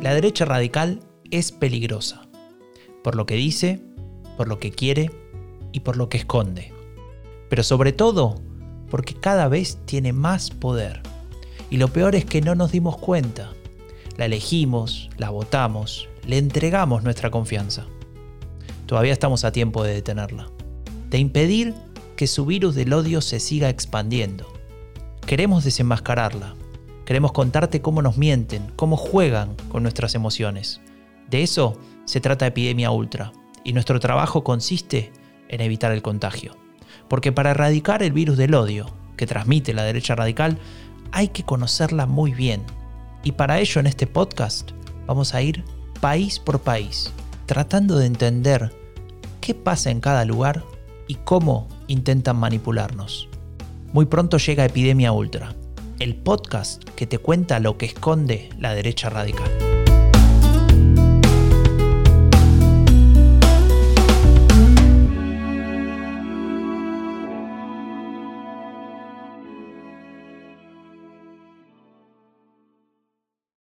La derecha radical es peligrosa, por lo que dice, por lo que quiere y por lo que esconde. Pero sobre todo, porque cada vez tiene más poder. Y lo peor es que no nos dimos cuenta. La elegimos, la votamos, le entregamos nuestra confianza. Todavía estamos a tiempo de detenerla, de impedir que su virus del odio se siga expandiendo. Queremos desenmascararla, Queremos contarte cómo nos mienten, cómo juegan con nuestras emociones. De eso se trata Epidemia Ultra, y nuestro trabajo consiste en evitar el contagio. Porque para erradicar el virus del odio que transmite la derecha radical, hay que conocerla muy bien. Y para ello en este podcast vamos a ir país por país, tratando de entender qué pasa en cada lugar y cómo intentan manipularnos. Muy pronto llega Epidemia Ultra el podcast que te cuenta lo que esconde la derecha radical.